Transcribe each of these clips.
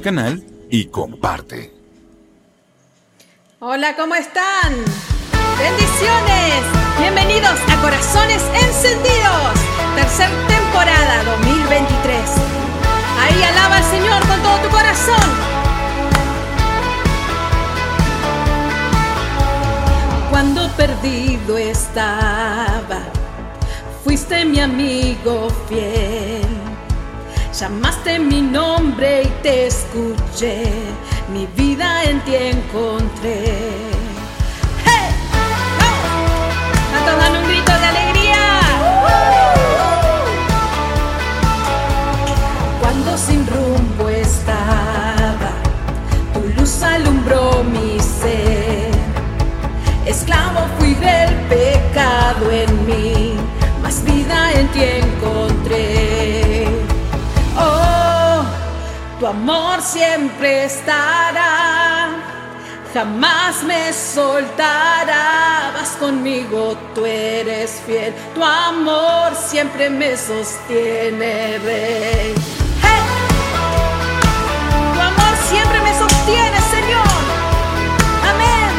canal y comparte. Hola, ¿cómo están? Bendiciones. Bienvenidos a Corazones Encendidos, tercera temporada 2023. Ahí alaba al Señor con todo tu corazón. Cuando perdido estaba, fuiste mi amigo fiel. Llamaste mi nombre y te escuché, mi vida en ti encontré. ¡Hey! A todos dan un grito de alegría. Cuando sin rumbo estaba, tu luz alumbró mi ser. Esclavo fui del pecado en mí, más vida en ti encontré. Tu amor siempre estará, jamás me soltará. Vas conmigo, tú eres fiel, tu amor siempre me sostiene, Rey. Tu amor siempre me sostiene, Señor. Amén.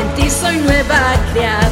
En ti soy nueva criatura.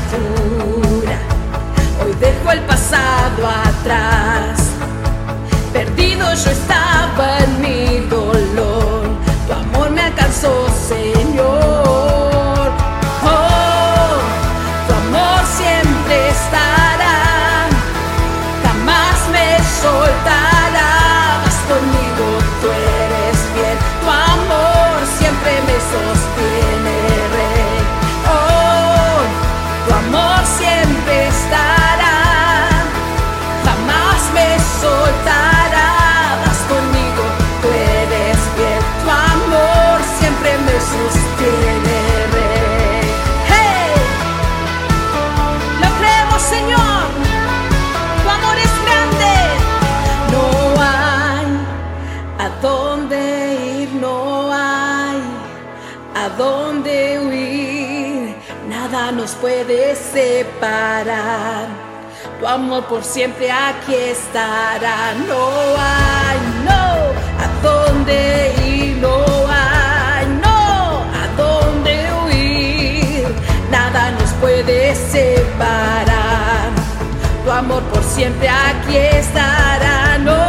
Amor por siempre aquí estará. No hay, no, a dónde ir, no hay, no, a dónde huir. Nada nos puede separar. Tu amor por siempre aquí estará. No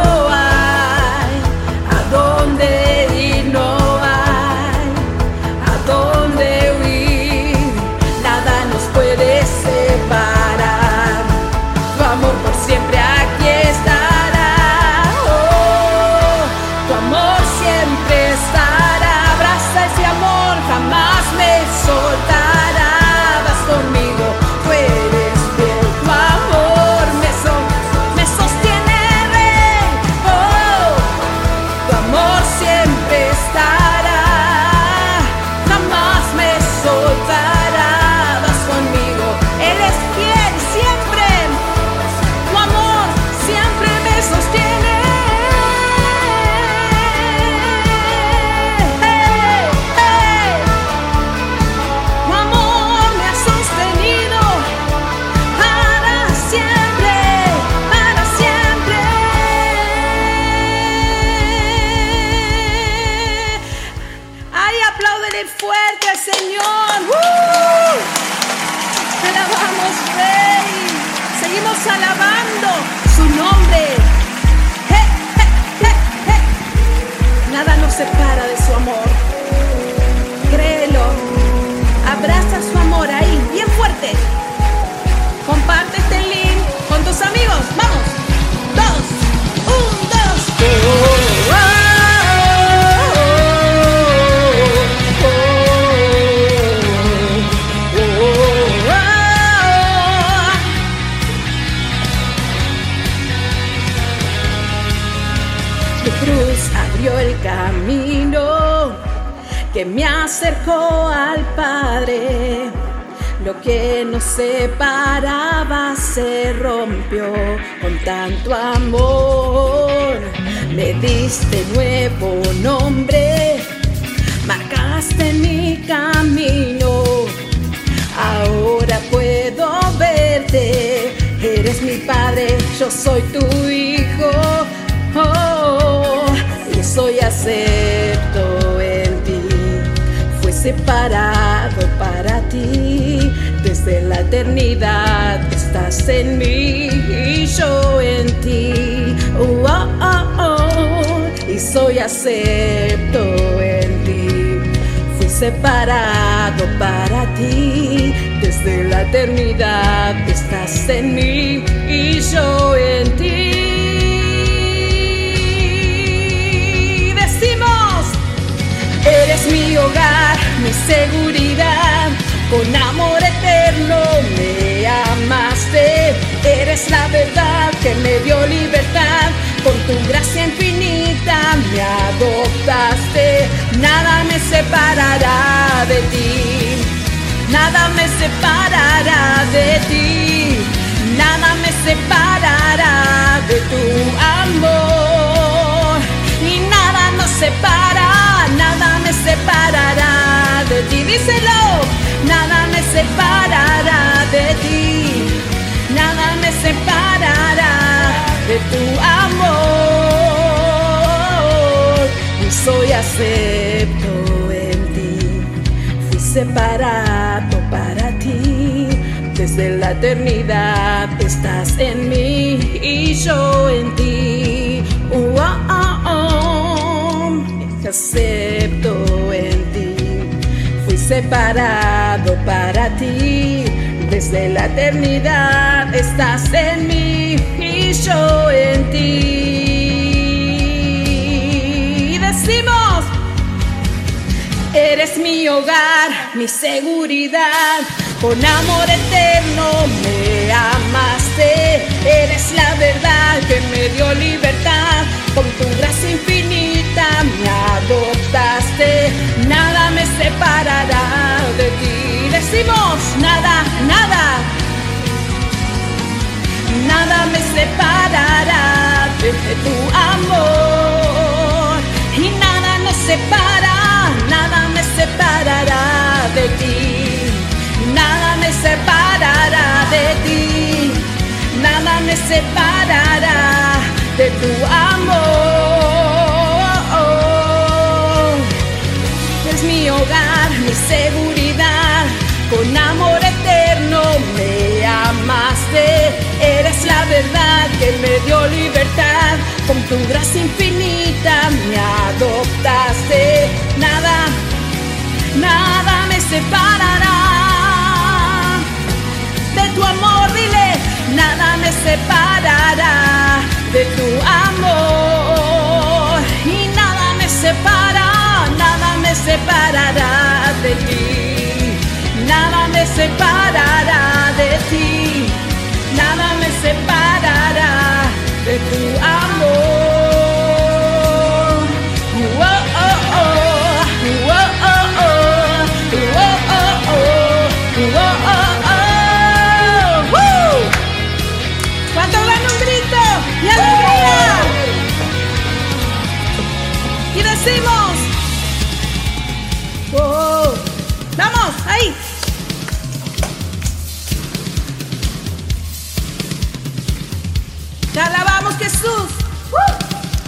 separado para ti. Desde la eternidad estás en mí y yo en ti. Oh, oh, oh, y soy acepto en ti. Fui separado para ti. Desde la eternidad estás en mí y yo en ti. Mi hogar, mi seguridad, con amor eterno me amaste. Eres la verdad que me dio libertad, con tu gracia infinita me adoptaste. Nada me separará de ti, nada me separará de ti, nada me separará de tu amor. Separa, nada me separará de ti. Díselo, nada me separará de ti, nada me separará de tu amor. Y soy acepto en ti, fui separado para ti. Desde la eternidad estás en mí y yo en ti. Acepto en ti. Fui separado para ti. Desde la eternidad estás en mí y yo en ti. Decimos, eres mi hogar, mi seguridad. Con amor eterno me Me separará de tu amor. Y nada nos separa, nada me separará de ti. Nada me separará de ti, nada me separará de tu amor. Verdad que me dio libertad, con tu gracia infinita me adoptaste. Nada, nada me separará. De tu amor, dile, nada me separará. De tu amor. Y nada me separa, nada me separará de ti, nada me separará de ti, throughout.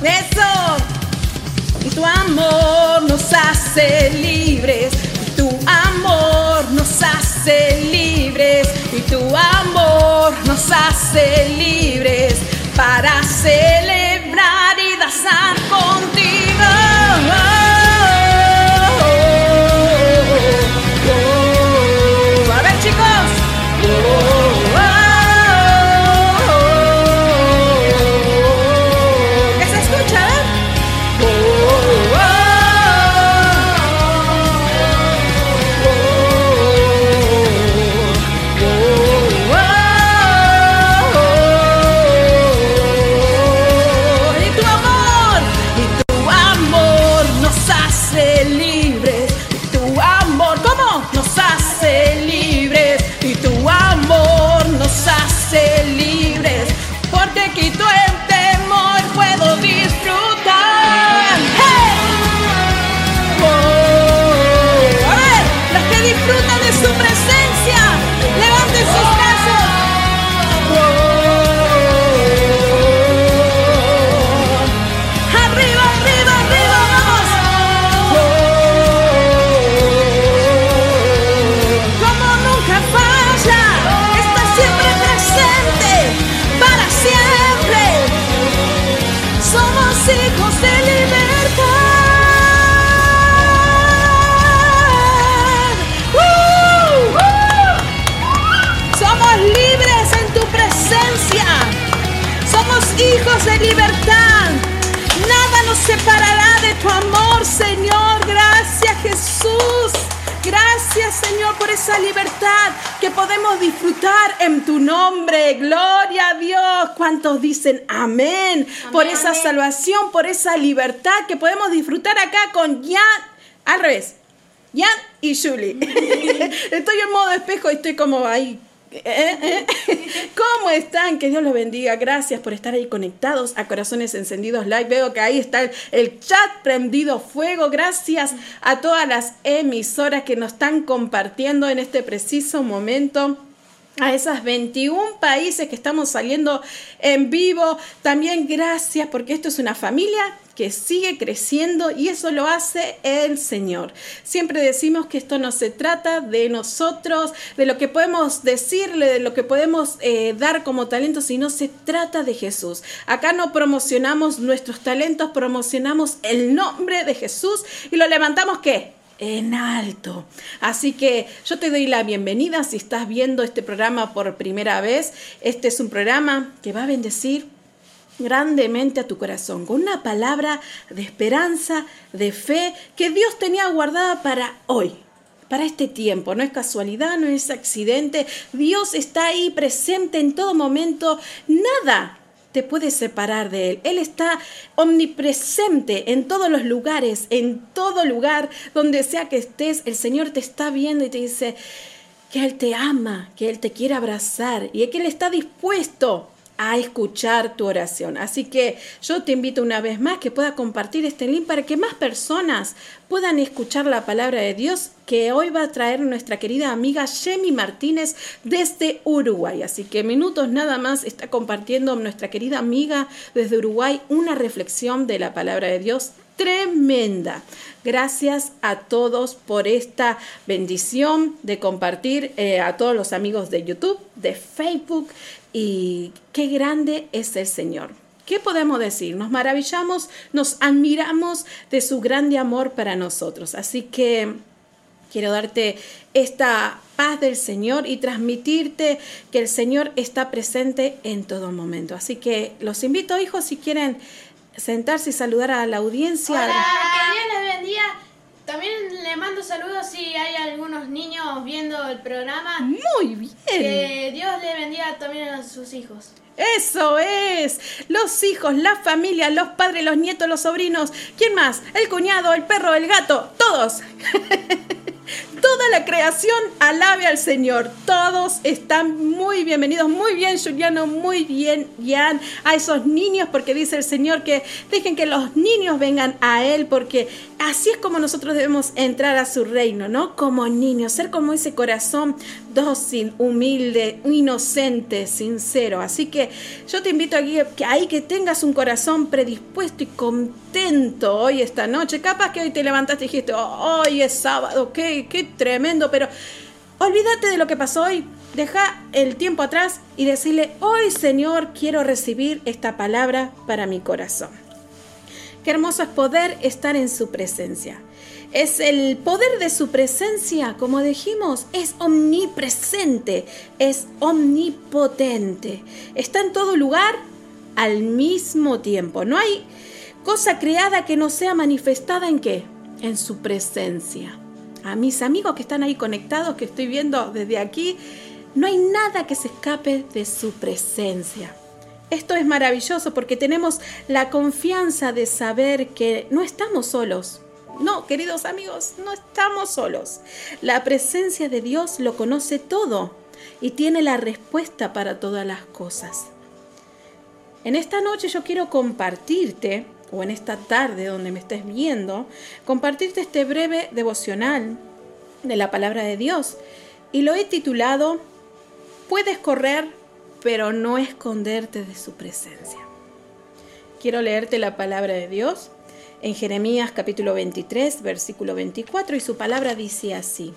Eso. Y tu amor nos hace libres. Y tu amor nos hace libres. Y tu amor nos hace libres para celebrar y danzar contigo. Señor, por esa libertad que podemos disfrutar en tu nombre. Gloria a Dios. ¿Cuántos dicen amén? por esa salvación, por esa libertad que podemos disfrutar acá con Jan. Al revés. Jan y Julie. estoy en modo espejo y estoy como ahí. ¿Cómo están? Que Dios los bendiga. Gracias por estar ahí conectados a Corazones Encendidos Live. Veo que ahí está el chat prendido fuego. Gracias a todas las emisoras que nos están compartiendo en este preciso momento a esas 21 países que estamos saliendo en vivo. También gracias porque esto es una familia que sigue creciendo y eso lo hace el Señor. Siempre decimos que esto no se trata de nosotros, de lo que podemos decirle, de lo que podemos eh, dar como talento, sino se trata de Jesús. Acá no promocionamos nuestros talentos, promocionamos el nombre de Jesús y lo levantamos ¿qué? En alto. Así que yo te doy la bienvenida si estás viendo este programa por primera vez. Este es un programa que va a bendecir grandemente a tu corazón, con una palabra de esperanza, de fe que Dios tenía guardada para hoy, para este tiempo. No es casualidad, no es accidente. Dios está ahí presente en todo momento. Nada te puede separar de Él. Él está omnipresente en todos los lugares, en todo lugar, donde sea que estés, el Señor te está viendo y te dice que Él te ama, que Él te quiere abrazar y que Él está dispuesto a escuchar tu oración. Así que yo te invito una vez más que pueda compartir este link para que más personas puedan escuchar la palabra de Dios que hoy va a traer nuestra querida amiga Jemi Martínez desde Uruguay. Así que minutos nada más está compartiendo nuestra querida amiga desde Uruguay una reflexión de la palabra de Dios tremenda. Gracias a todos por esta bendición de compartir eh, a todos los amigos de YouTube, de Facebook y qué grande es el Señor. ¿Qué podemos decir? Nos maravillamos, nos admiramos de su grande amor para nosotros. Así que quiero darte esta paz del Señor y transmitirte que el Señor está presente en todo momento. Así que los invito, hijos, si quieren sentarse y saludar a la audiencia. Hola, que Dios les bendiga. También le mando saludos si hay algunos niños viendo el programa. Muy bien. Que Dios le bendiga también a sus hijos. Eso es. Los hijos, la familia, los padres, los nietos, los sobrinos. ¿Quién más? El cuñado, el perro, el gato. Todos. Toda la creación alabe al Señor. Todos están muy bienvenidos. Muy bien, Juliano. Muy bien, Jan. A esos niños, porque dice el Señor que dejen que los niños vengan a Él, porque así es como nosotros debemos entrar a su reino, ¿no? Como niños. Ser como ese corazón dócil, humilde, inocente, sincero. Así que yo te invito aquí que ahí que tengas un corazón predispuesto y contento hoy esta noche. Capaz que hoy te levantaste y dijiste, hoy es sábado, qué, qué tremendo, pero olvídate de lo que pasó hoy. Deja el tiempo atrás y decirle, hoy Señor quiero recibir esta palabra para mi corazón. Qué hermoso es poder estar en su presencia. Es el poder de su presencia, como dijimos, es omnipresente, es omnipotente. Está en todo lugar al mismo tiempo. No hay cosa creada que no sea manifestada en qué? En su presencia a mis amigos que están ahí conectados, que estoy viendo desde aquí, no hay nada que se escape de su presencia. Esto es maravilloso porque tenemos la confianza de saber que no estamos solos. No, queridos amigos, no estamos solos. La presencia de Dios lo conoce todo y tiene la respuesta para todas las cosas. En esta noche yo quiero compartirte o en esta tarde donde me estés viendo, compartirte este breve devocional de la palabra de Dios. Y lo he titulado Puedes correr, pero no esconderte de su presencia. Quiero leerte la palabra de Dios en Jeremías capítulo 23, versículo 24, y su palabra dice así.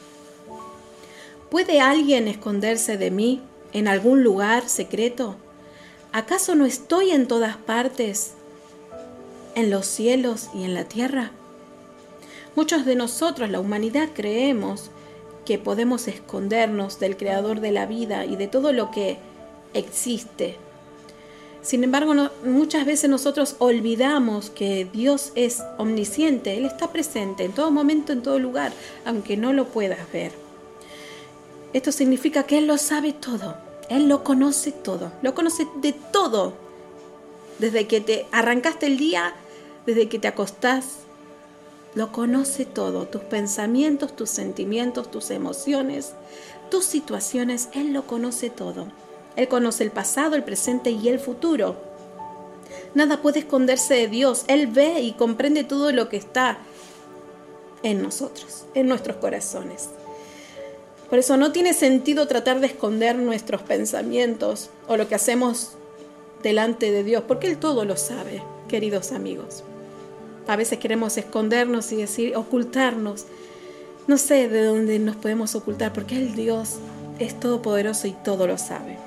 ¿Puede alguien esconderse de mí en algún lugar secreto? ¿Acaso no estoy en todas partes en los cielos y en la tierra. Muchos de nosotros, la humanidad, creemos que podemos escondernos del creador de la vida y de todo lo que existe. Sin embargo, muchas veces nosotros olvidamos que Dios es omnisciente, Él está presente en todo momento, en todo lugar, aunque no lo puedas ver. Esto significa que Él lo sabe todo, Él lo conoce todo, lo conoce de todo, desde que te arrancaste el día, desde que te acostás, lo conoce todo, tus pensamientos, tus sentimientos, tus emociones, tus situaciones, Él lo conoce todo. Él conoce el pasado, el presente y el futuro. Nada puede esconderse de Dios. Él ve y comprende todo lo que está en nosotros, en nuestros corazones. Por eso no tiene sentido tratar de esconder nuestros pensamientos o lo que hacemos delante de Dios, porque Él todo lo sabe, queridos amigos. A veces queremos escondernos y decir, ocultarnos. No sé de dónde nos podemos ocultar, porque el Dios es todopoderoso y todo lo sabe.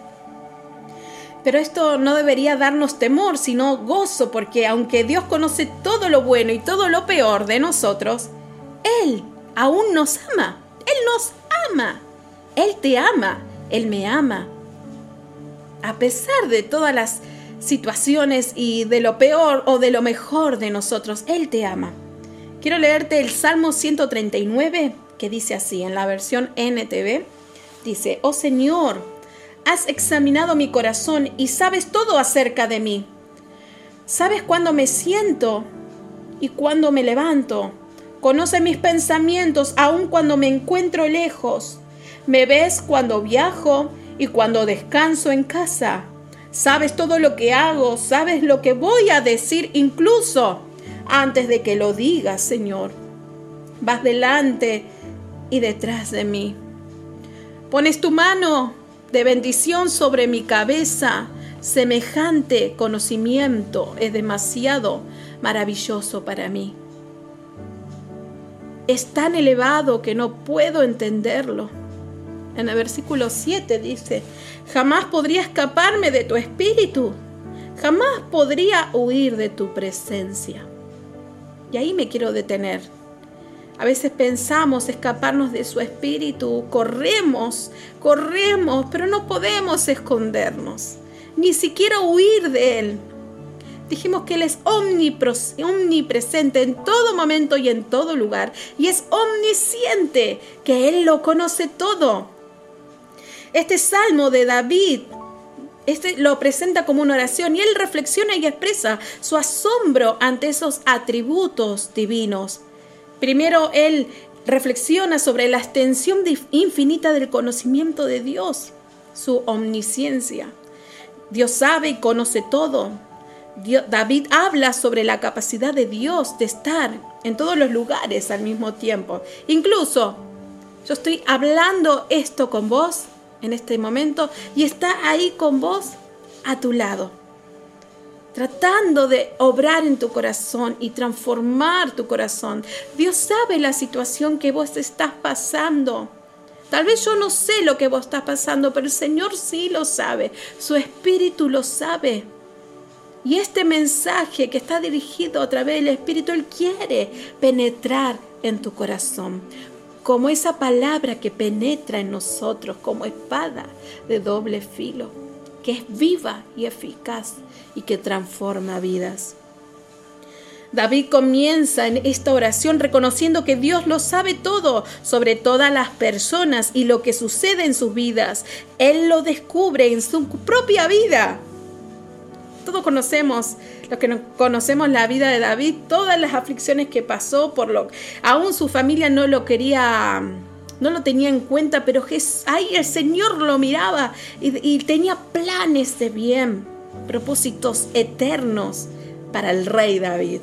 Pero esto no debería darnos temor, sino gozo, porque aunque Dios conoce todo lo bueno y todo lo peor de nosotros, Él aún nos ama. Él nos ama. Él te ama. Él me ama. A pesar de todas las situaciones y de lo peor o de lo mejor de nosotros, Él te ama. Quiero leerte el Salmo 139 que dice así en la versión NTV. Dice, oh Señor, Has examinado mi corazón y sabes todo acerca de mí. Sabes cuándo me siento y cuándo me levanto. Conoce mis pensamientos aun cuando me encuentro lejos. Me ves cuando viajo y cuando descanso en casa. Sabes todo lo que hago, sabes lo que voy a decir incluso antes de que lo digas, Señor. Vas delante y detrás de mí. Pones tu mano de bendición sobre mi cabeza. Semejante conocimiento es demasiado maravilloso para mí. Es tan elevado que no puedo entenderlo. En el versículo 7 dice, jamás podría escaparme de tu espíritu, jamás podría huir de tu presencia. Y ahí me quiero detener. A veces pensamos escaparnos de su espíritu, corremos, corremos, pero no podemos escondernos, ni siquiera huir de él. Dijimos que Él es omnipresente en todo momento y en todo lugar, y es omnisciente, que Él lo conoce todo. Este salmo de David este lo presenta como una oración y él reflexiona y expresa su asombro ante esos atributos divinos. Primero él reflexiona sobre la extensión infinita del conocimiento de Dios, su omnisciencia. Dios sabe y conoce todo. David habla sobre la capacidad de Dios de estar en todos los lugares al mismo tiempo. Incluso yo estoy hablando esto con vos en este momento y está ahí con vos a tu lado tratando de obrar en tu corazón y transformar tu corazón. Dios sabe la situación que vos estás pasando. Tal vez yo no sé lo que vos estás pasando, pero el Señor sí lo sabe. Su Espíritu lo sabe. Y este mensaje que está dirigido a través del Espíritu, Él quiere penetrar en tu corazón. Como esa palabra que penetra en nosotros como espada de doble filo, que es viva y eficaz y que transforma vidas. David comienza en esta oración reconociendo que Dios lo sabe todo sobre todas las personas y lo que sucede en sus vidas. Él lo descubre en su propia vida. Todos conocemos, los que conocemos la vida de David, todas las aflicciones que pasó, por lo aún su familia no lo quería, no lo tenía en cuenta, pero ahí el Señor lo miraba y tenía planes de bien propósitos eternos para el rey David.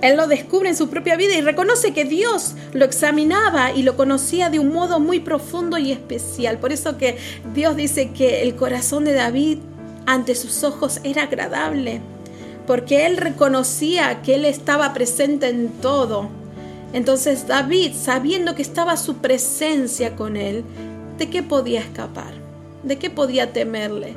Él lo descubre en su propia vida y reconoce que Dios lo examinaba y lo conocía de un modo muy profundo y especial. Por eso que Dios dice que el corazón de David ante sus ojos era agradable, porque él reconocía que él estaba presente en todo. Entonces David, sabiendo que estaba su presencia con él, ¿de qué podía escapar? ¿De qué podía temerle?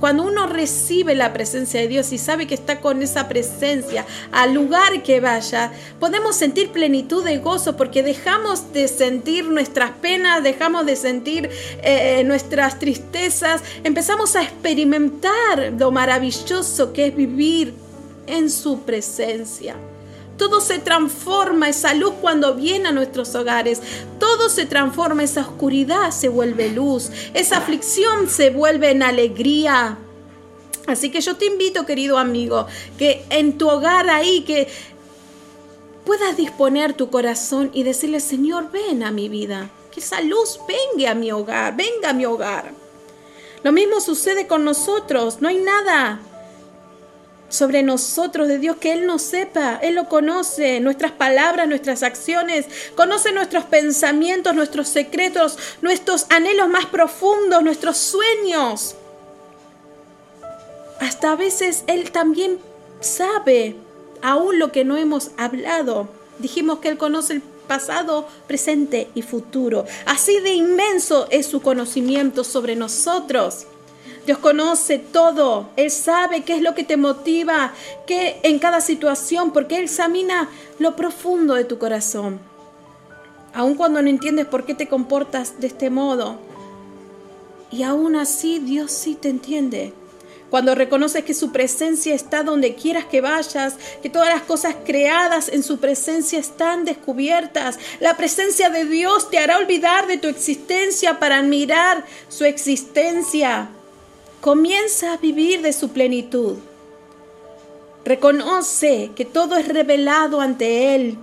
cuando uno recibe la presencia de Dios y sabe que está con esa presencia al lugar que vaya, podemos sentir plenitud de gozo porque dejamos de sentir nuestras penas, dejamos de sentir eh, nuestras tristezas, empezamos a experimentar lo maravilloso que es vivir en su presencia. Todo se transforma, esa luz cuando viene a nuestros hogares. Todo se transforma, esa oscuridad se vuelve luz, esa aflicción se vuelve en alegría. Así que yo te invito, querido amigo, que en tu hogar ahí, que puedas disponer tu corazón y decirle, Señor, ven a mi vida, que esa luz venga a mi hogar, venga a mi hogar. Lo mismo sucede con nosotros, no hay nada sobre nosotros de Dios que Él no sepa. Él lo conoce, nuestras palabras, nuestras acciones, conoce nuestros pensamientos, nuestros secretos, nuestros anhelos más profundos, nuestros sueños. Hasta a veces Él también sabe aún lo que no hemos hablado. Dijimos que Él conoce el pasado, presente y futuro. Así de inmenso es su conocimiento sobre nosotros. Dios conoce todo. Él sabe qué es lo que te motiva, qué en cada situación, porque Él examina lo profundo de tu corazón. Aun cuando no entiendes por qué te comportas de este modo. Y aún así Dios sí te entiende. Cuando reconoces que su presencia está donde quieras que vayas, que todas las cosas creadas en su presencia están descubiertas, la presencia de Dios te hará olvidar de tu existencia para admirar su existencia. Comienza a vivir de su plenitud. Reconoce que todo es revelado ante Él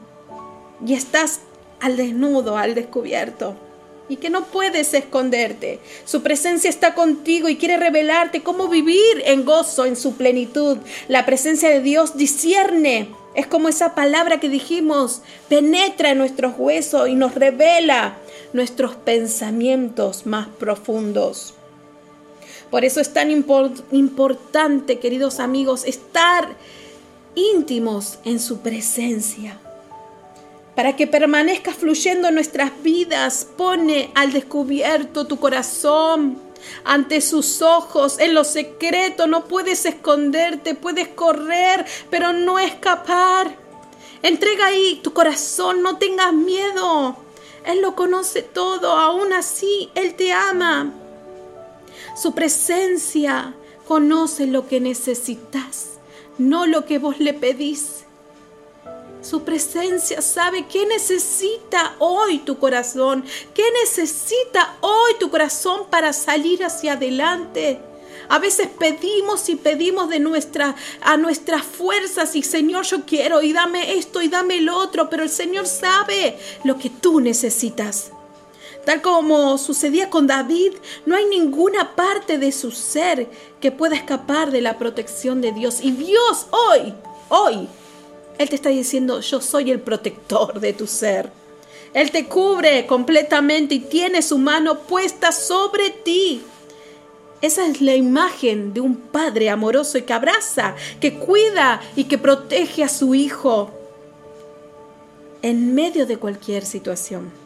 y estás al desnudo, al descubierto y que no puedes esconderte. Su presencia está contigo y quiere revelarte cómo vivir en gozo, en su plenitud. La presencia de Dios discierne. Es como esa palabra que dijimos, penetra en nuestros huesos y nos revela nuestros pensamientos más profundos. Por eso es tan importante, queridos amigos, estar íntimos en su presencia. Para que permanezca fluyendo en nuestras vidas, pone al descubierto tu corazón ante sus ojos, en lo secreto. No puedes esconderte, puedes correr, pero no escapar. Entrega ahí tu corazón, no tengas miedo. Él lo conoce todo, aún así Él te ama. Su presencia conoce lo que necesitas, no lo que vos le pedís. Su presencia sabe qué necesita hoy tu corazón, qué necesita hoy tu corazón para salir hacia adelante. A veces pedimos y pedimos de nuestra, a nuestras fuerzas y Señor yo quiero y dame esto y dame el otro, pero el Señor sabe lo que tú necesitas. Tal como sucedía con David, no hay ninguna parte de su ser que pueda escapar de la protección de Dios. Y Dios hoy, hoy, Él te está diciendo, yo soy el protector de tu ser. Él te cubre completamente y tiene su mano puesta sobre ti. Esa es la imagen de un padre amoroso y que abraza, que cuida y que protege a su hijo en medio de cualquier situación.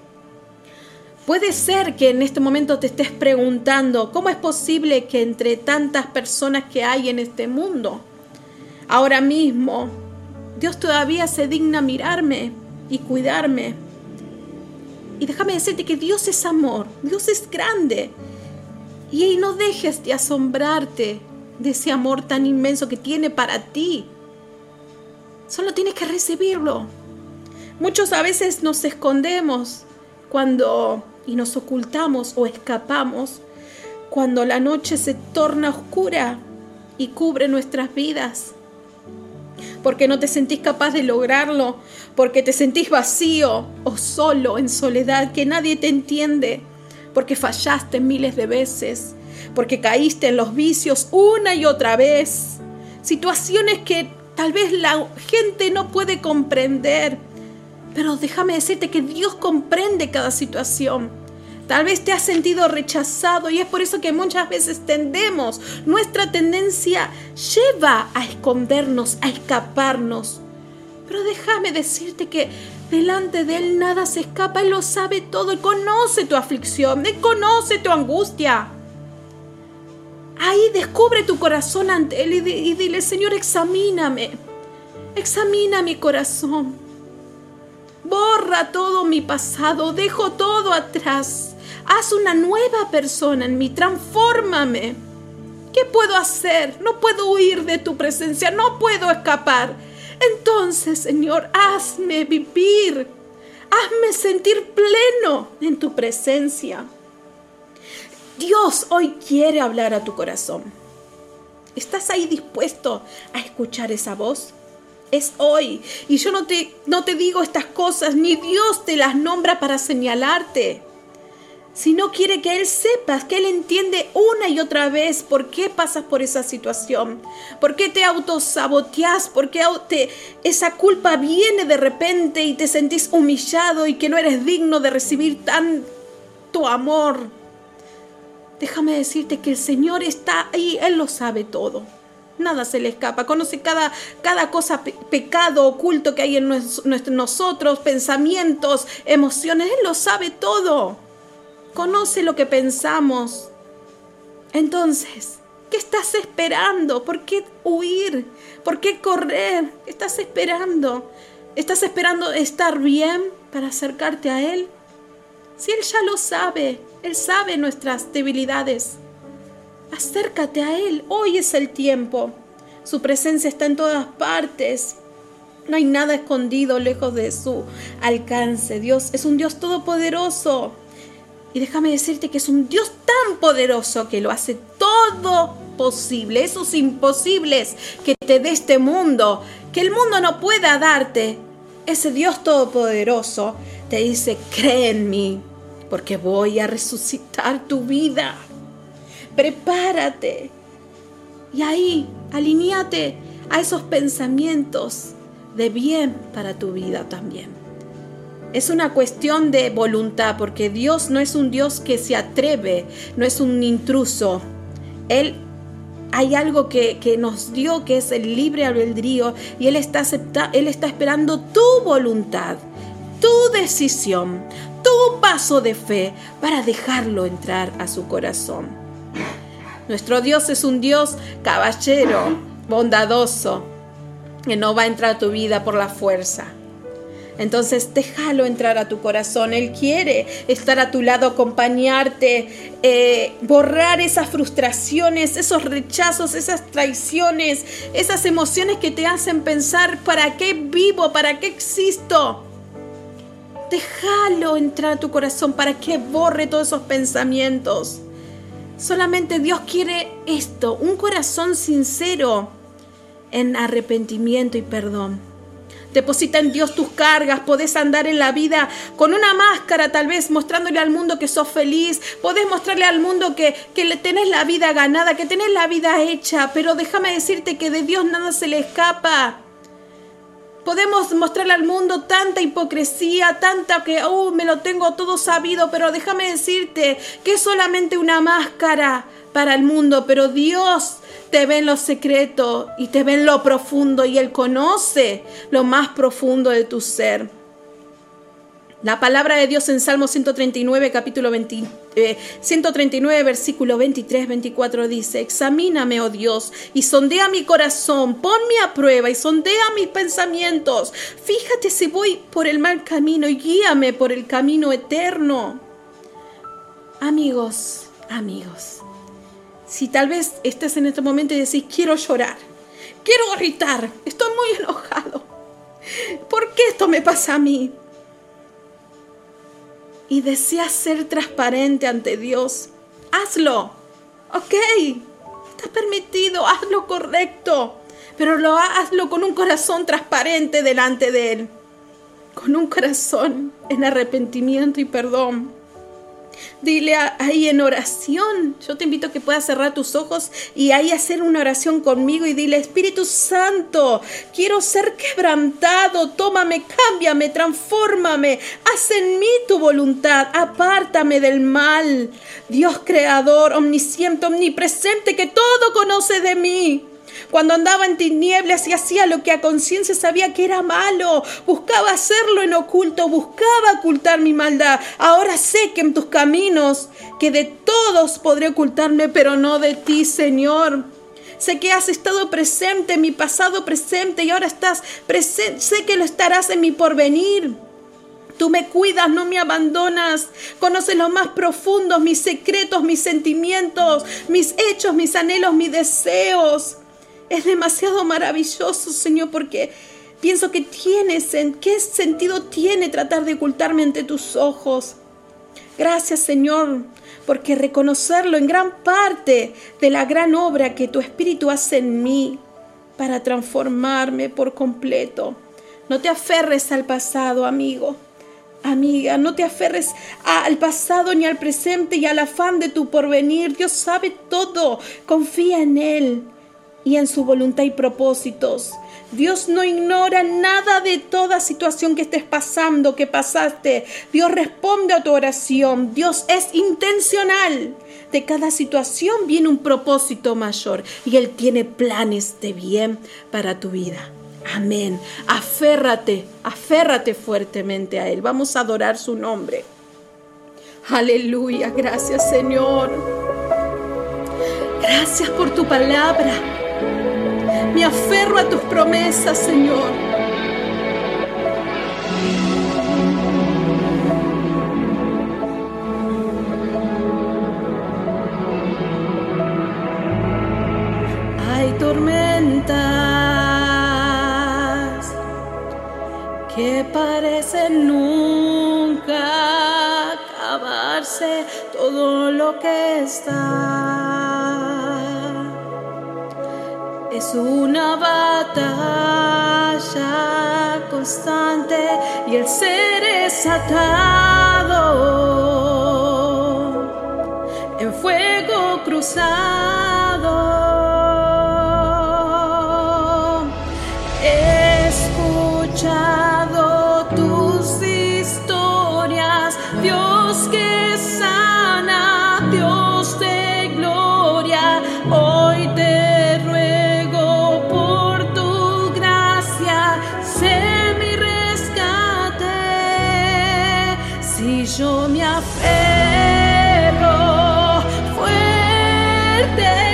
Puede ser que en este momento te estés preguntando, ¿cómo es posible que entre tantas personas que hay en este mundo, ahora mismo, Dios todavía se digna mirarme y cuidarme? Y déjame decirte que Dios es amor, Dios es grande. Y no dejes de asombrarte de ese amor tan inmenso que tiene para ti. Solo tienes que recibirlo. Muchos a veces nos escondemos cuando y nos ocultamos o escapamos cuando la noche se torna oscura y cubre nuestras vidas. Porque no te sentís capaz de lograrlo, porque te sentís vacío o solo en soledad, que nadie te entiende, porque fallaste miles de veces, porque caíste en los vicios una y otra vez. Situaciones que tal vez la gente no puede comprender pero déjame decirte que Dios comprende cada situación. Tal vez te has sentido rechazado y es por eso que muchas veces tendemos, nuestra tendencia lleva a escondernos, a escaparnos. Pero déjame decirte que delante de Él nada se escapa, Él lo sabe todo, Él conoce tu aflicción, Él conoce tu angustia. Ahí descubre tu corazón ante Él y, dile, Señor, examíname. Examina mi corazón. Borra todo mi pasado, dejo todo atrás. Haz una nueva persona en mí, transfórmame. ¿Qué puedo hacer? No puedo huir de tu presencia, no puedo escapar. Entonces, Señor, hazme vivir. Hazme sentir pleno en tu presencia. Dios hoy quiere hablar a tu corazón. ¿Estás ahí dispuesto a escuchar esa voz? Es hoy. Y yo no te, no te digo estas cosas, ni Dios te las nombra para señalarte. Sino quiere que Él sepas, que Él entiende una y otra vez por qué pasas por esa situación, por qué te autosaboteas, por qué te, esa culpa viene de repente y te sentís humillado y que no eres digno de recibir tanto amor Déjame decirte que el Señor está ahí, Él lo sabe todo. Nada se le escapa, conoce cada, cada cosa, pecado oculto que hay en nosotros, pensamientos, emociones, Él lo sabe todo. Conoce lo que pensamos. Entonces, ¿qué estás esperando? ¿Por qué huir? ¿Por qué correr? ¿Qué estás esperando? ¿Estás esperando estar bien para acercarte a Él? Si Él ya lo sabe, Él sabe nuestras debilidades. Acércate a Él, hoy es el tiempo. Su presencia está en todas partes. No hay nada escondido lejos de su alcance. Dios es un Dios todopoderoso. Y déjame decirte que es un Dios tan poderoso que lo hace todo posible. Esos imposibles que te dé este mundo, que el mundo no pueda darte. Ese Dios todopoderoso te dice, cree en mí, porque voy a resucitar tu vida. Prepárate. Y ahí, alineate a esos pensamientos de bien para tu vida también. Es una cuestión de voluntad, porque Dios no es un Dios que se atreve, no es un intruso. Él hay algo que, nos dio que es el libre albedrío y Él está, él está esperando tu voluntad tu decisión, tu paso de fe para dejarlo entrar a su corazón. Nuestro Dios es un Dios caballero, bondadoso, que no va a entrar a tu vida por la fuerza. Entonces déjalo entrar a tu corazón. Él quiere estar a tu lado, acompañarte, eh, borrar esas frustraciones, esos rechazos, esas traiciones, esas emociones que te hacen pensar, ¿para qué vivo? ¿Para qué existo? Déjalo entrar a tu corazón para que borre todos esos pensamientos. Solamente Dios quiere esto, un corazón sincero en arrepentimiento y perdón. Deposita en Dios tus cargas, podés andar en la vida con una máscara tal vez mostrándole al mundo que sos feliz, podés mostrarle al mundo que, que tenés la vida ganada, que tenés la vida hecha, pero déjame decirte que de Dios nada se le escapa. Podemos mostrarle al mundo tanta hipocresía, tanta que, oh, me lo tengo todo sabido, pero déjame decirte que es solamente una máscara para el mundo, pero Dios te ve en lo secreto y te ve en lo profundo y Él conoce lo más profundo de tu ser. La palabra de Dios en Salmo 139, capítulo 139, eh, versículo 23, 24 dice, Examíname, oh Dios, y sondea mi corazón, ponme a prueba y sondea mis pensamientos. Fíjate si voy por el mal camino y guíame por el camino eterno. Amigos, amigos, si tal vez estás en este momento y decís, quiero llorar, quiero gritar, estoy muy enojado. ¿Por qué esto me pasa a mí? Y deseas ser transparente ante Dios, hazlo. Ok, está permitido, hazlo correcto, pero lo hazlo con un corazón transparente delante de Él, con un corazón en arrepentimiento y perdón. Dile ahí en oración. Yo te invito a que puedas cerrar tus ojos y ahí hacer una oración conmigo y dile, Espíritu Santo, quiero ser quebrantado, tómame, cámbiame, transfórmame, haz en mí tu voluntad, apártame del mal. Dios creador, omnisciente, omnipresente, que todo conoce de mí. Cuando andaba en tinieblas y hacía lo que a conciencia sabía que era malo, buscaba hacerlo en oculto, buscaba ocultar mi maldad. Ahora sé que en tus caminos, que de todos podré ocultarme, pero no de ti, Señor. Sé que has estado presente en mi pasado presente y ahora estás presente. Sé que lo estarás en mi porvenir. Tú me cuidas, no me abandonas. Conoces lo más profundos, mis secretos, mis sentimientos, mis hechos, mis anhelos, mis deseos. Es demasiado maravilloso, Señor, porque pienso que tienes, ¿en qué sentido tiene tratar de ocultarme ante tus ojos? Gracias, Señor, porque reconocerlo en gran parte de la gran obra que tu Espíritu hace en mí para transformarme por completo. No te aferres al pasado, amigo. Amiga, no te aferres al pasado ni al presente y al afán de tu porvenir. Dios sabe todo. Confía en Él y en su voluntad y propósitos. Dios no ignora nada de toda situación que estés pasando, que pasaste. Dios responde a tu oración. Dios es intencional. De cada situación viene un propósito mayor y Él tiene planes de bien para tu vida. Amén. Aférrate, aférrate fuertemente a Él. Vamos a adorar su nombre. Aleluya. Gracias Señor. Gracias por tu palabra. Me aferro a tus promesas, Señor. Hay tormentas que parecen nunca acabarse todo lo que está es una batalla constante y el ser es atado en fuego cruzado. Me aferro fuertemente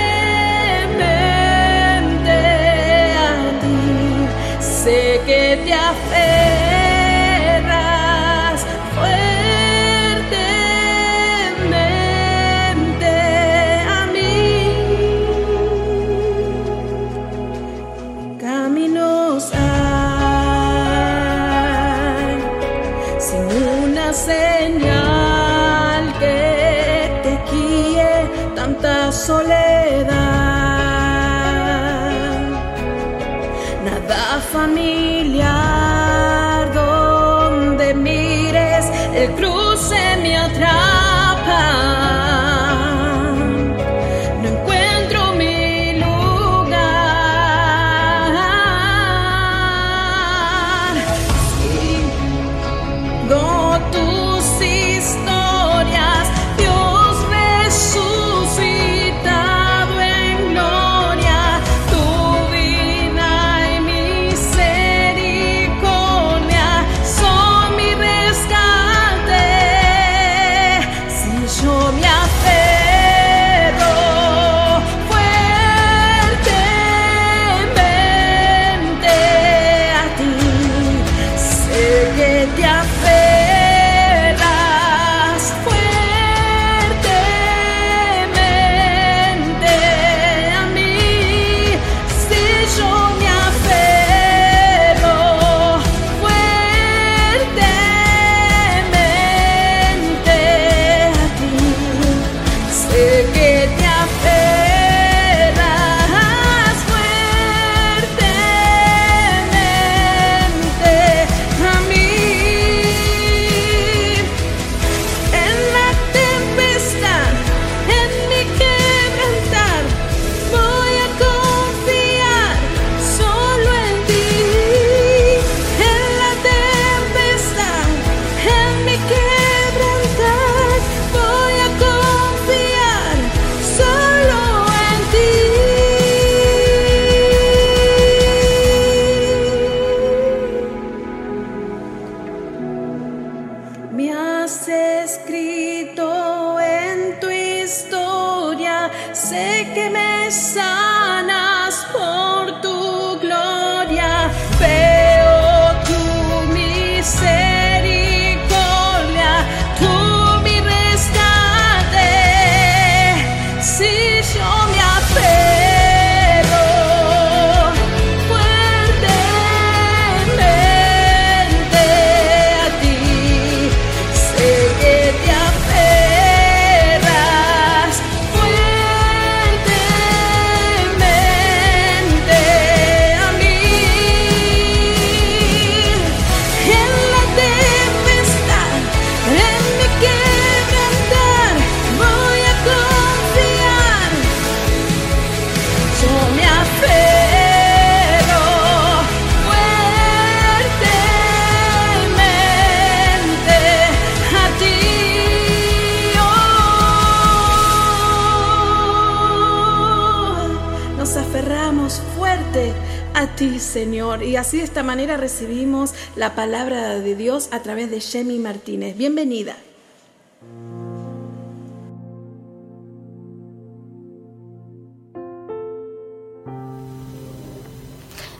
recibimos la palabra de Dios a través de Shemi Martínez. Bienvenida.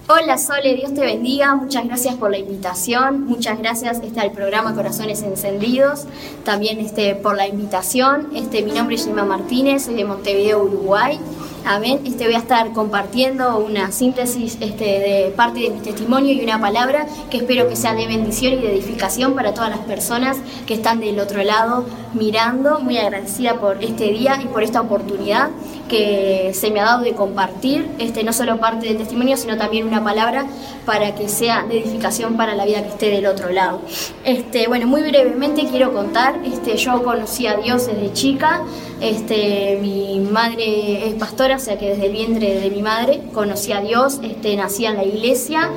Hola Sole, Dios te bendiga, muchas gracias por la invitación, muchas gracias este, al programa Corazones Encendidos, también este, por la invitación. Este, mi nombre es Gemma Martínez, soy de Montevideo, Uruguay. Amén. Este, voy a estar compartiendo una síntesis este, de parte de mi testimonio y una palabra que espero que sea de bendición y de edificación para todas las personas que están del otro lado mirando. Muy agradecida por este día y por esta oportunidad que se me ha dado de compartir, este, no solo parte del testimonio, sino también una palabra para que sea de edificación para la vida que esté del otro lado. Este, bueno, muy brevemente quiero contar, este, yo conocí a Dios desde chica, este, mi madre es pastora, o sea que desde el vientre de mi madre conocí a Dios, este, nací en la iglesia,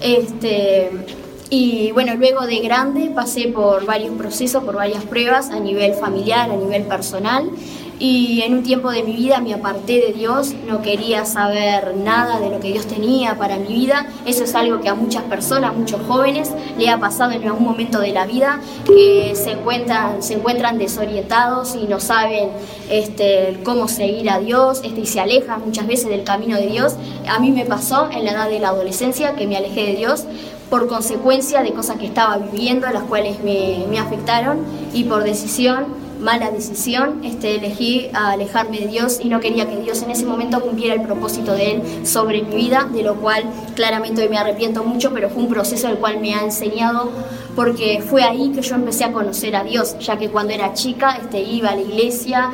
este, y bueno, luego de grande pasé por varios procesos, por varias pruebas a nivel familiar, a nivel personal. Y en un tiempo de mi vida me aparté de Dios, no quería saber nada de lo que Dios tenía para mi vida. Eso es algo que a muchas personas, muchos jóvenes, le ha pasado en algún momento de la vida, que se encuentran, se encuentran desorientados y no saben este, cómo seguir a Dios este, y se alejan muchas veces del camino de Dios. A mí me pasó en la edad de la adolescencia que me alejé de Dios por consecuencia de cosas que estaba viviendo, las cuales me, afectaron y por decisión mala decisión, este, elegí alejarme de Dios y no quería que Dios en ese momento cumpliera el propósito de Él sobre mi vida, de lo cual claramente hoy me arrepiento mucho, pero fue un proceso el cual me ha enseñado porque fue ahí que yo empecé a conocer a Dios, ya que cuando era chica este, iba a la iglesia,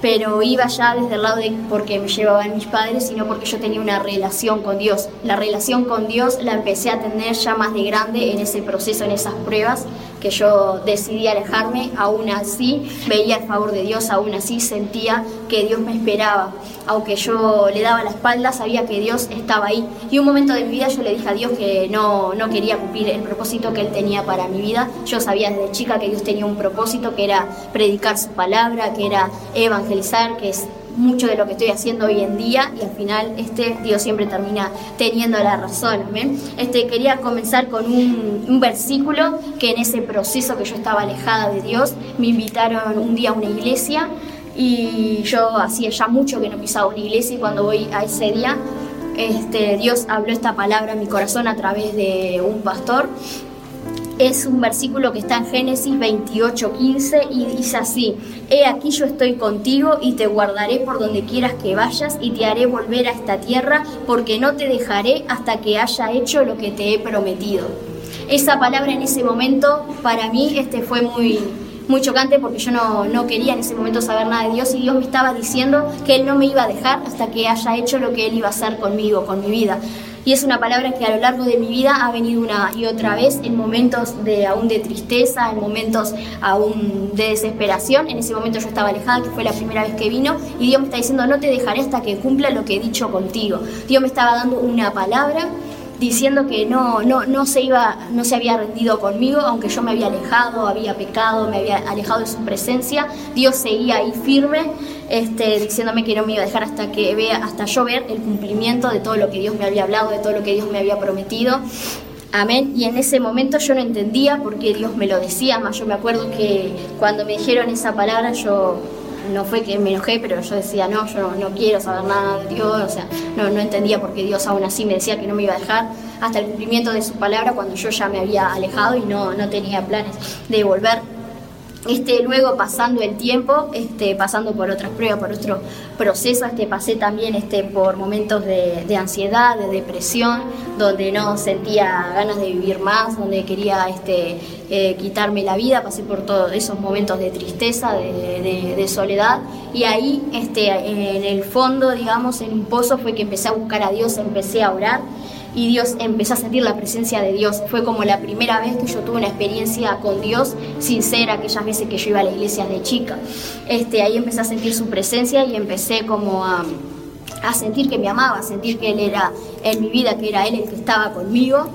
pero iba ya desde el lado de porque me llevaban mis padres, sino porque yo tenía una relación con Dios. La relación con Dios la empecé a tener ya más de grande en ese proceso, en esas pruebas que yo decidí alejarme, aún así veía el favor de Dios, aún así sentía que Dios me esperaba. Aunque yo le daba la espalda, sabía que Dios estaba ahí. Y un momento de mi vida yo le dije a Dios que no, no quería cumplir el propósito que Él tenía para mi vida. Yo sabía desde chica que Dios tenía un propósito, que era predicar su palabra, que era evangelizar, que es mucho de lo que estoy haciendo hoy en día y al final este Dios siempre termina teniendo la razón. ¿ven? Este, quería comenzar con un, un, versículo que en ese proceso que yo estaba alejada de Dios me invitaron un día a una iglesia y yo hacía ya mucho que no pisaba una iglesia y cuando voy a ese día este, Dios habló esta palabra en mi corazón a través de un pastor es un versículo que está en Génesis 28, 15 y dice así, He aquí yo estoy contigo y te guardaré por donde quieras que vayas y te haré volver a esta tierra porque no te dejaré hasta que haya hecho lo que te he prometido. Esa palabra en ese momento para mí este fue muy, muy chocante porque yo no, no, quería en ese momento saber nada de Dios y Dios me estaba diciendo que Él no me iba a dejar hasta que haya hecho lo que Él iba a hacer conmigo, con mi vida. Y es una palabra que a lo largo de mi vida ha venido una y otra vez en momentos de aún de tristeza, en momentos aún de desesperación. En ese momento yo estaba alejada, que fue la primera vez que vino, y Dios me está diciendo, no te dejaré hasta que cumpla lo que he dicho contigo. Dios me estaba dando una palabra diciendo que no, no, no, se iba, no se había rendido conmigo, aunque yo me había alejado, había pecado, me había alejado de su presencia, Dios seguía ahí firme, este, diciéndome que no me iba a dejar hasta que vea, hasta yo ver el cumplimiento de todo lo que Dios me había hablado, de todo lo que Dios me había prometido. Amén. Y en ese momento yo no entendía por qué Dios me lo decía, más yo me acuerdo que cuando me dijeron esa palabra yo no fue que me enojé, pero yo decía, no, yo no, quiero saber nada de Dios, o sea, no, no entendía por qué Dios aún así me decía que no me iba a dejar hasta el cumplimiento de su palabra cuando yo ya me había alejado y no, no tenía planes de volver este, luego pasando el tiempo, este, pasando por otras pruebas, por otro proceso, este, pasé también este, por momentos de, ansiedad, de depresión, donde no sentía ganas de vivir más, donde quería este, eh, quitarme la vida, pasé por todos esos momentos de tristeza, de, de, soledad, y ahí este, en el fondo, digamos, en un pozo fue que empecé a buscar a Dios, empecé a orar y Dios empecé a sentir la presencia de Dios. Fue como la primera vez que yo tuve una experiencia con Dios sincera, aquellas veces que yo iba a la iglesia de chica. Este, ahí empecé a sentir su presencia y empecé como a, a sentir que me amaba, a sentir que Él era en mi vida, que era Él el que estaba conmigo.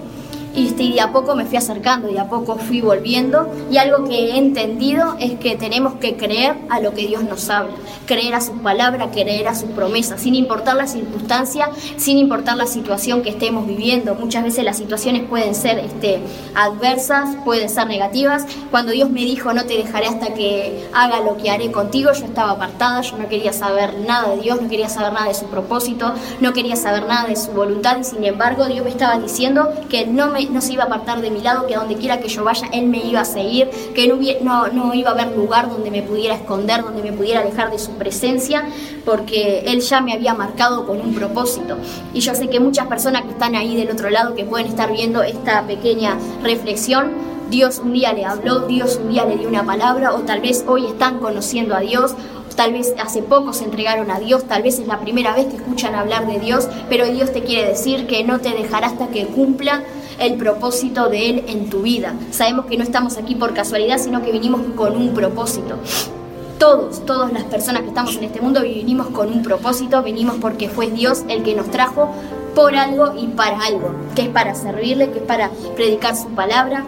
Y, de a poco me fui acercando, de a poco fui volviendo. Y algo que he entendido es que tenemos que creer a lo que Dios nos habla, creer a sus palabras, creer a sus promesas, sin importar la circunstancia, sin importar la situación que estemos viviendo. Muchas veces las situaciones pueden ser este, adversas, pueden ser negativas. Cuando Dios me dijo, no te dejaré hasta que haga lo que haré contigo, yo estaba apartada, yo no quería saber nada de Dios, no quería saber nada de su propósito, no quería saber nada de su voluntad y sin embargo Dios me estaba diciendo que no me no se iba a apartar de mi lado, que a donde quiera que yo vaya, Él me iba a seguir, que no, no, no iba a haber lugar donde me pudiera esconder, donde me pudiera alejar de su presencia, porque Él ya me había marcado con un propósito. Y yo sé que muchas personas que están ahí del otro lado, que pueden estar viendo esta pequeña reflexión, Dios un día le habló, Dios un día le dio una palabra, o tal vez hoy están conociendo a Dios, tal vez hace poco se entregaron a Dios, tal vez es la primera vez que escuchan hablar de Dios, pero Dios te quiere decir que no te dejará hasta que cumpla el propósito de Él en tu vida. Sabemos que no estamos aquí por casualidad, sino que vinimos con un propósito. Todos, todas las personas que estamos en este mundo vinimos con un propósito, vinimos porque fue Dios el que nos trajo por algo y para algo, que es para servirle, que es para predicar su palabra.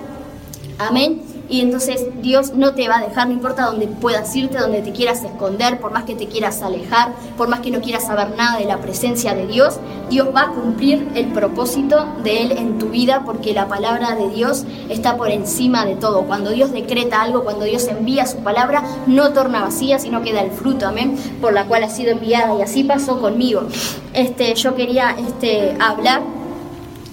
Amén. Y entonces Dios no te va a dejar, no importa dónde puedas irte, donde te quieras esconder, por más que te quieras alejar, por más que no quieras saber nada de la presencia de Dios, Dios va a cumplir el propósito de Él en tu vida porque la palabra de Dios está por encima de todo. Cuando Dios decreta algo, cuando Dios envía su palabra, no torna vacía, sino que da el fruto, amén, por la cual ha sido enviada. Y así pasó conmigo. Este, yo quería este, hablar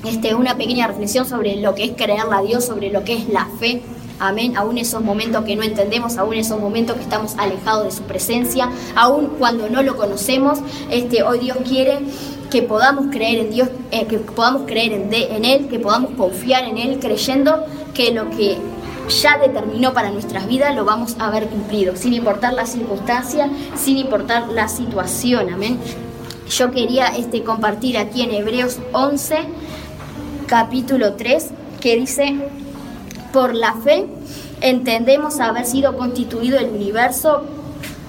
este, una pequeña reflexión sobre lo que es creerle a Dios, sobre lo que es la fe. Amén. Aún esos momentos que no entendemos, aún esos momentos que estamos alejados de su presencia, aún cuando no lo conocemos, este, hoy Dios quiere que podamos creer en Dios, eh, que podamos creer en, Él, que podamos confiar en Él, creyendo que lo que ya determinó para nuestras vidas lo vamos a ver cumplido, sin importar la circunstancia, sin importar la situación. Amén. Yo quería este, compartir aquí en Hebreos 11, capítulo 3, que dice por la fe entendemos haber sido constituido el universo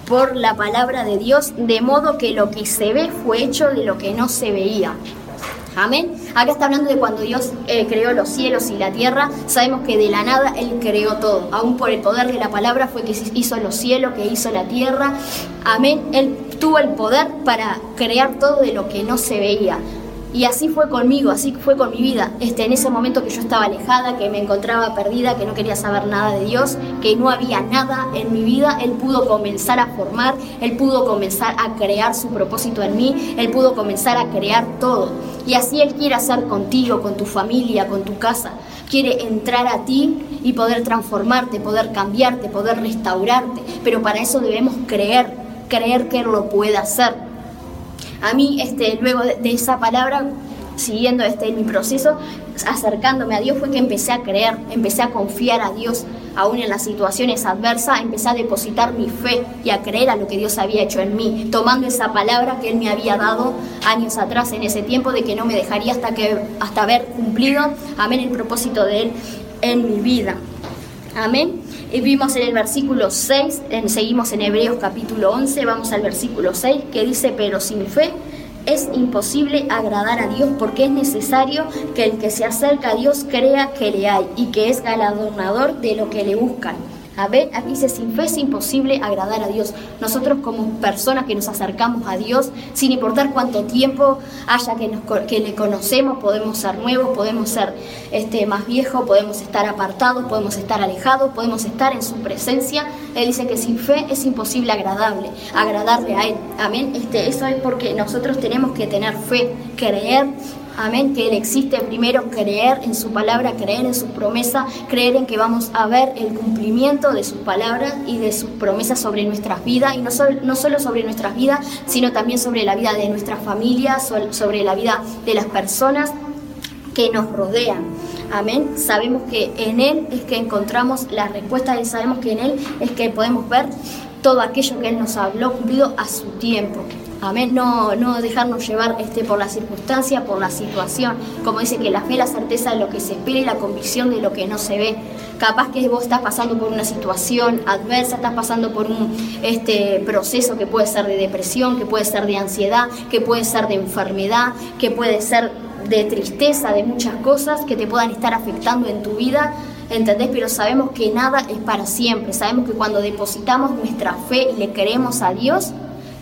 por la palabra de Dios, de modo que lo que se ve fue hecho de lo que no se veía. Amén. Acá está hablando de cuando Dios eh, creó los cielos y la tierra. Sabemos que de la nada Él creó todo. Aún por el poder de la palabra fue que hizo los cielos, que hizo la tierra. Amén. Él tuvo el poder para crear todo de lo que no se veía. Y así fue conmigo, así fue con mi vida. Este, en ese momento que yo estaba alejada, que me encontraba perdida, que no quería saber nada de Dios, que no había nada en mi vida, Él pudo comenzar a formar, Él pudo comenzar a crear su propósito en mí, Él pudo comenzar a crear todo. Y así Él quiere hacer contigo, con tu familia, con tu casa. Quiere entrar a ti y poder transformarte, poder cambiarte, poder restaurarte. Pero para eso debemos creer, creer que Él lo puede hacer. A mí, este, luego de, esa palabra, siguiendo este, mi proceso, acercándome a Dios, fue que empecé a creer, empecé a confiar a Dios, aún en las situaciones adversas, empecé a depositar mi fe y a creer a lo que Dios había hecho en mí, tomando esa palabra que Él me había dado años atrás en ese tiempo de que no me dejaría hasta, que, hasta haber cumplido, amén, el propósito de Él en mi vida. Amén. Y vimos en el versículo 6, seguimos en Hebreos capítulo 11, vamos al versículo 6, que dice, pero sin fe es imposible agradar a Dios porque es necesario que el que se acerca a Dios crea que le hay y que es galardonador de lo que le buscan. A ver, aquí dice, sin fe es imposible agradar a Dios. Nosotros como personas que nos acercamos a Dios, sin importar cuánto tiempo haya que, nos, que le conocemos, podemos ser nuevos, podemos ser este, más viejos, podemos estar apartados, podemos estar alejados, podemos estar en su presencia. Él dice que sin fe es imposible agradable, agradarle a Él. Amén. Este, eso es porque nosotros tenemos que tener fe, creer Amén, que Él existe. Primero, creer en su palabra, creer en su promesa, creer en que vamos a ver el cumplimiento de sus palabras y de sus promesas sobre nuestras vidas, y no, no solo sobre nuestras vidas, sino también sobre la vida de nuestras familias, sobre la vida de las personas que nos rodean. Amén. Sabemos que en Él es que encontramos la respuesta y sabemos que en Él es que podemos ver todo aquello que Él nos habló cumplido a su tiempo. Amén. No, no dejarnos llevar este, por la circunstancia, por la situación. Como dice que la fe, la certeza de lo que se espera y la convicción de lo que no se ve. Capaz que vos estás pasando por una situación adversa, estás pasando por un este, proceso que puede ser de depresión, que puede ser de ansiedad, que puede ser de enfermedad, que puede ser de tristeza, de muchas cosas que te puedan estar afectando en tu vida. ¿entendés? Pero sabemos que nada es para siempre, sabemos que cuando depositamos nuestra fe y le creemos a Dios,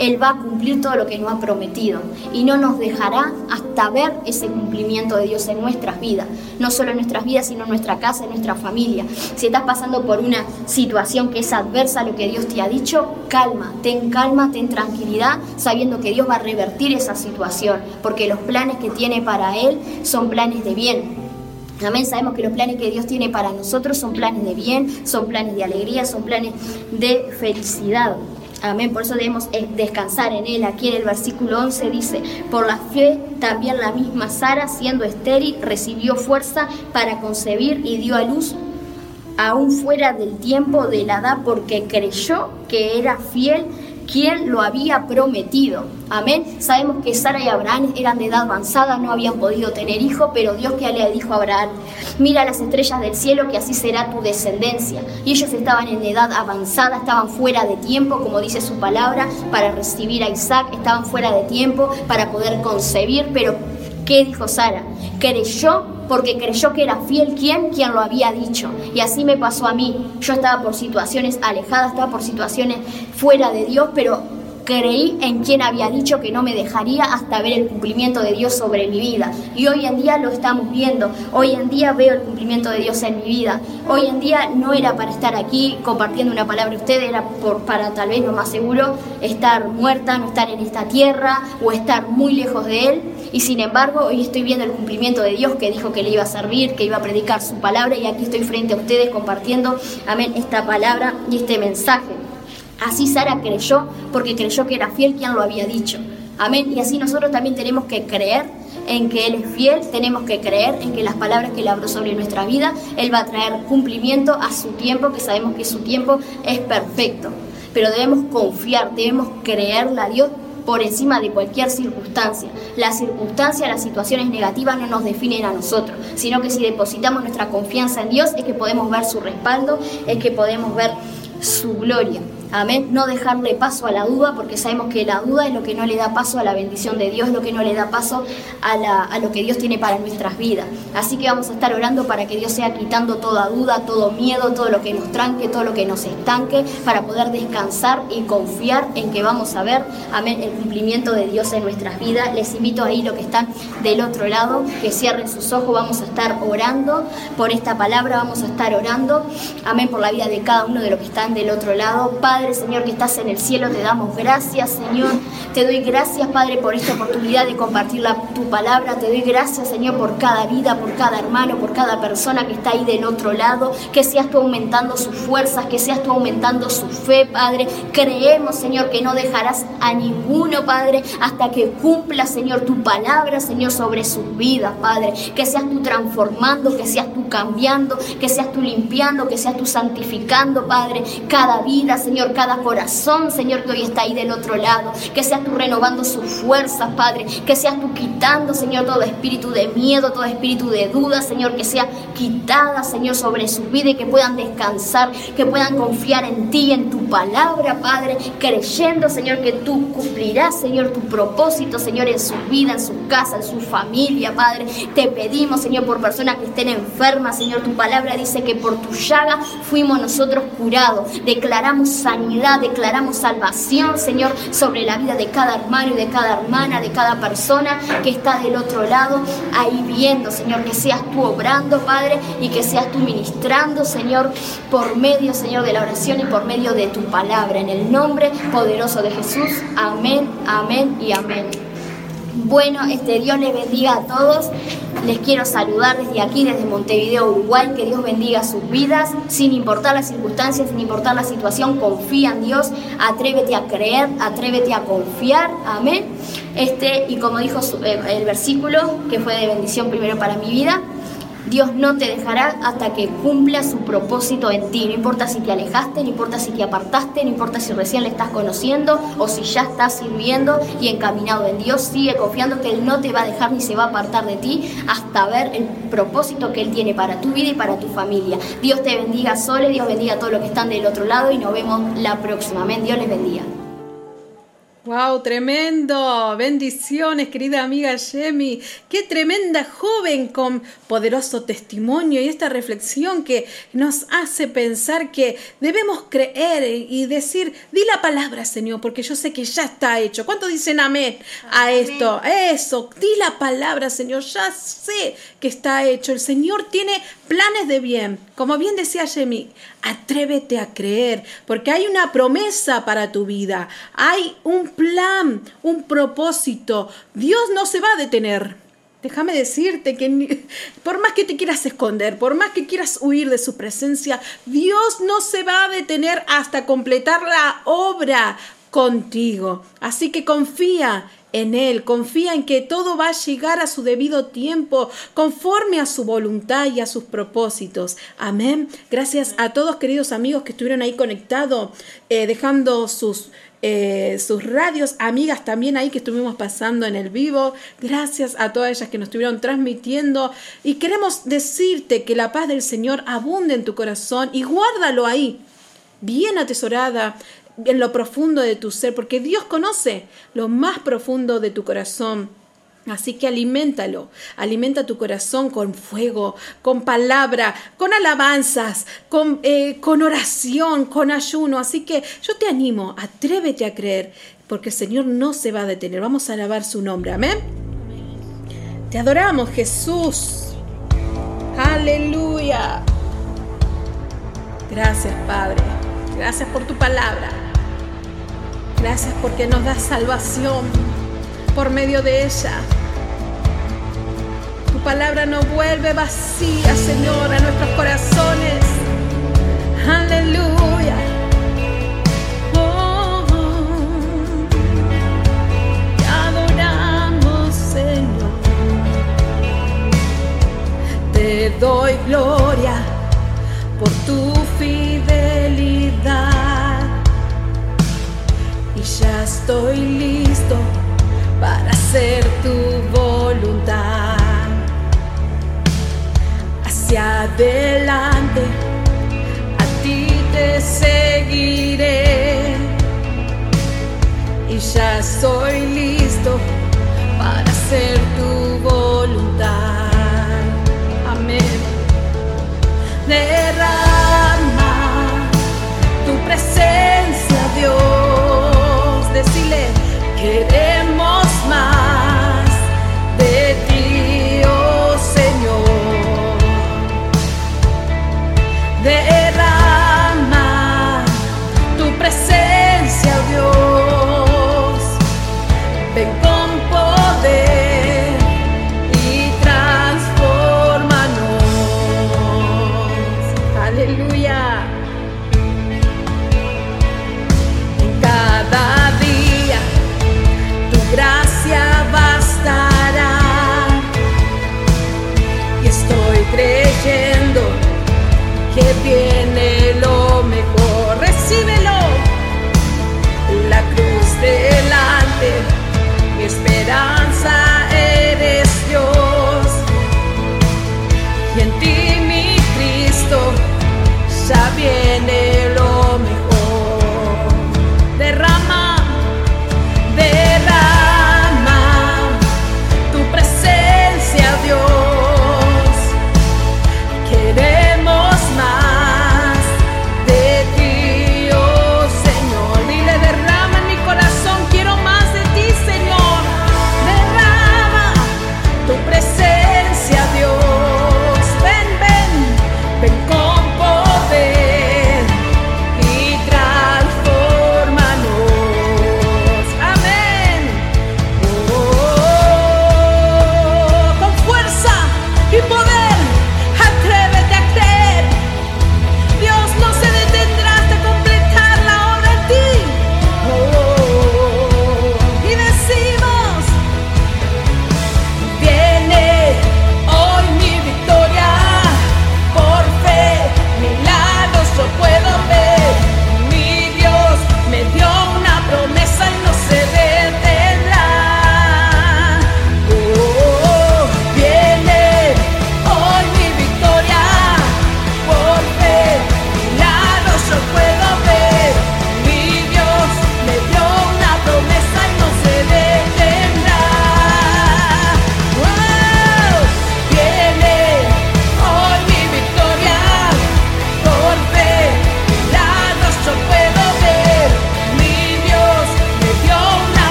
él va a cumplir todo lo que nos ha prometido y no nos dejará hasta ver ese cumplimiento de Dios en nuestras vidas, no solo en nuestras vidas, sino en nuestra casa, en nuestra familia. Si estás pasando por una situación que es adversa a lo que Dios te ha dicho, calma, ten calma, ten tranquilidad, sabiendo que Dios va a revertir esa situación, porque los planes que tiene para Él son planes de bien, Amén. Sabemos que los planes que Dios tiene para nosotros son planes de bien, son planes de alegría, son planes de felicidad. Amén, por eso debemos eh, descansar en él. Aquí en el versículo 11 dice, por la fe también la misma Sara, siendo estéril, recibió fuerza para concebir y dio a luz aún fuera del tiempo de la edad porque creyó que era fiel quien lo había prometido. Amén. Sabemos que Sara y Abraham eran de edad avanzada, no habían podido tener hijo, pero Dios que le dijo a Abraham, mira las estrellas del cielo, que así será tu descendencia. Y ellos estaban en edad avanzada, estaban fuera de tiempo, como dice su palabra, para recibir a Isaac, estaban fuera de tiempo para poder concebir, pero ¿qué dijo Sara? Creyó porque creyó que era fiel quien, quien lo había dicho. Y así me pasó a mí. Yo estaba por situaciones alejadas, estaba por situaciones fuera de Dios, pero creí en quien había dicho que no me dejaría hasta ver el cumplimiento de Dios sobre mi vida. Y hoy en día lo estamos viendo. Hoy en día veo el cumplimiento de Dios en mi vida. Hoy en día no era para estar aquí compartiendo una palabra de usted, era por, para tal vez lo más seguro estar muerta, no estar en esta tierra o estar muy lejos de Él. Y sin embargo, hoy estoy viendo el cumplimiento de Dios que dijo que le iba a servir, que iba a predicar su palabra y aquí estoy frente a ustedes compartiendo, amén, esta palabra y este mensaje. Así Sara creyó porque creyó que era fiel quien lo había dicho. Amén. Y así nosotros también tenemos que creer en que Él es fiel, tenemos que creer en que las palabras que Él habló sobre nuestra vida, Él va a traer cumplimiento a su tiempo, que sabemos que su tiempo es perfecto. Pero debemos confiar, debemos creerle a Dios por encima de cualquier circunstancia. Las circunstancias, las situaciones negativas no nos definen a nosotros, sino que si depositamos nuestra confianza en Dios es que podemos ver su respaldo, es que podemos ver su gloria. Amén. No dejarle paso a la duda, porque sabemos que la duda es lo que no le da paso a la bendición de Dios, lo que no le da paso a, lo que Dios tiene para nuestras vidas. Así que vamos a estar orando para que Dios sea quitando toda duda, todo miedo, todo lo que nos tranque, todo lo que nos estanque, para poder descansar y confiar en que vamos a ver, amén, el cumplimiento de Dios en nuestras vidas. Les invito ahí los que están del otro lado, que cierren sus ojos, vamos a estar orando por esta palabra, vamos a estar orando, amén, por la vida de cada uno de los que están del otro lado. Padre, Padre, Señor, que estás en el cielo, te damos gracias, Señor. Te doy gracias, Padre, por esta oportunidad de compartir tu palabra. Te doy gracias, Señor, por cada vida, por cada hermano, por cada persona que está ahí del otro lado. Que seas tú aumentando sus fuerzas, que seas tú aumentando su fe, Padre. Creemos, Señor, que no dejarás a ninguno, Padre, hasta que cumpla, Señor, tu palabra, Señor, sobre sus vidas, Padre. Que seas tú transformando, que seas tú cambiando, que seas tú limpiando, que seas tú santificando, Padre, cada vida, Señor Cada corazón, Señor, que hoy está ahí del otro lado. Que seas tú renovando sus fuerzas, Padre. Que seas tú quitando, Señor, todo espíritu de miedo, todo espíritu de duda, Señor, que sea quitada, Señor, sobre su vida y que puedan descansar, que puedan confiar en ti, en tu palabra, Padre, creyendo, Señor, que tú cumplirás, Señor, tu propósito, Señor, en su vida, en su casa, en su familia, Padre. Te pedimos, Señor, por personas que estén enfermas, Señor, tu palabra dice que por tu llaga fuimos nosotros curados. Declaramos sanidad, declaramos salvación, Señor, sobre la vida de cada hermano y de cada hermana, de cada persona que está del otro lado, ahí viendo, Señor, que seas tú obrando, Padre, y que seas tú ministrando, Señor, por medio, Señor, de la oración y por medio de tu palabra. En el nombre poderoso de Jesús. Amén, amén y amén. Bueno, este Dios les bendiga a todos. Les quiero saludar desde aquí, desde Montevideo, Uruguay. Que Dios bendiga sus vidas, sin importar las circunstancias, sin importar la situación. Confía en Dios, atrévete a creer, atrévete a confiar. Amén. Este, y como dijo eh, el versículo, que fue de bendición primero para mi vida, Dios no te dejará hasta que cumpla su propósito en ti. No importa si te alejaste, no importa si te apartaste, no importa si recién le estás conociendo o si ya estás sirviendo y encaminado en Dios. Sigue confiando que Él no te va a dejar ni se va a apartar de ti hasta ver el propósito que Él tiene para tu vida y para tu familia. Dios te bendiga, Sole, Dios bendiga a todos los que están del otro lado y nos vemos la próxima. Amén. Dios les bendiga. Wow, tremendo. Bendiciones, querida amiga Yemi. Qué tremenda joven con poderoso testimonio y esta reflexión que nos hace pensar que debemos creer y decir, di la palabra, Señor, porque yo sé que ya está hecho. ¿Cuánto dicen amén a esto? Eso, di la palabra, Señor. Ya sé que está hecho. El Señor tiene planes de bien. Como bien decía Yemi, atrévete a creer, porque hay una promesa para tu vida. Hay un plan, un propósito. Dios no se va a detener. Déjame decirte que por más que te quieras esconder, por más que quieras huir de su presencia, Dios no se va a detener hasta completar la obra contigo. Así que confía en Él, confía en que todo va a llegar a su debido tiempo, conforme a su voluntad y a sus propósitos. Amén. Gracias a todos queridos amigos que estuvieron ahí conectados, eh, dejando sus eh, sus radios, amigas también ahí que estuvimos pasando en el vivo. Gracias a todas ellas que nos estuvieron transmitiendo. Y queremos decirte que la paz del Señor abunde en tu corazón y guárdalo ahí, bien atesorada en lo profundo de tu ser, porque Dios conoce lo más profundo de tu corazón. Así que aliméntalo, alimenta tu corazón con fuego, con palabra, con alabanzas, con, eh, con oración, con ayuno. Así que yo te animo, atrévete a creer, porque el Señor no se va a detener. Vamos a alabar su nombre, amén. Te adoramos, Jesús. Aleluya. Gracias, Padre. Gracias por tu palabra. Gracias porque nos da salvación por medio de ella. Palabra no vuelve vacía, Señor, a nuestros corazones.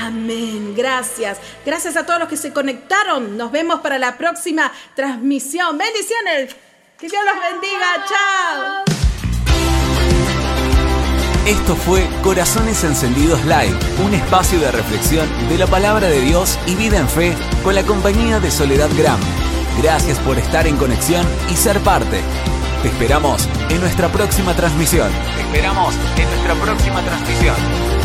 Amén. Gracias. Gracias a todos los que se conectaron. Nos vemos para la próxima transmisión. Bendiciones. Que Dios los bendiga. Chao. Esto fue Corazones Encendidos Live, un espacio de reflexión de la palabra de Dios y vida en fe con la compañía de Soledad Gram. Gracias por estar en conexión y ser parte. Te esperamos en nuestra próxima transmisión. Te esperamos en nuestra próxima transmisión.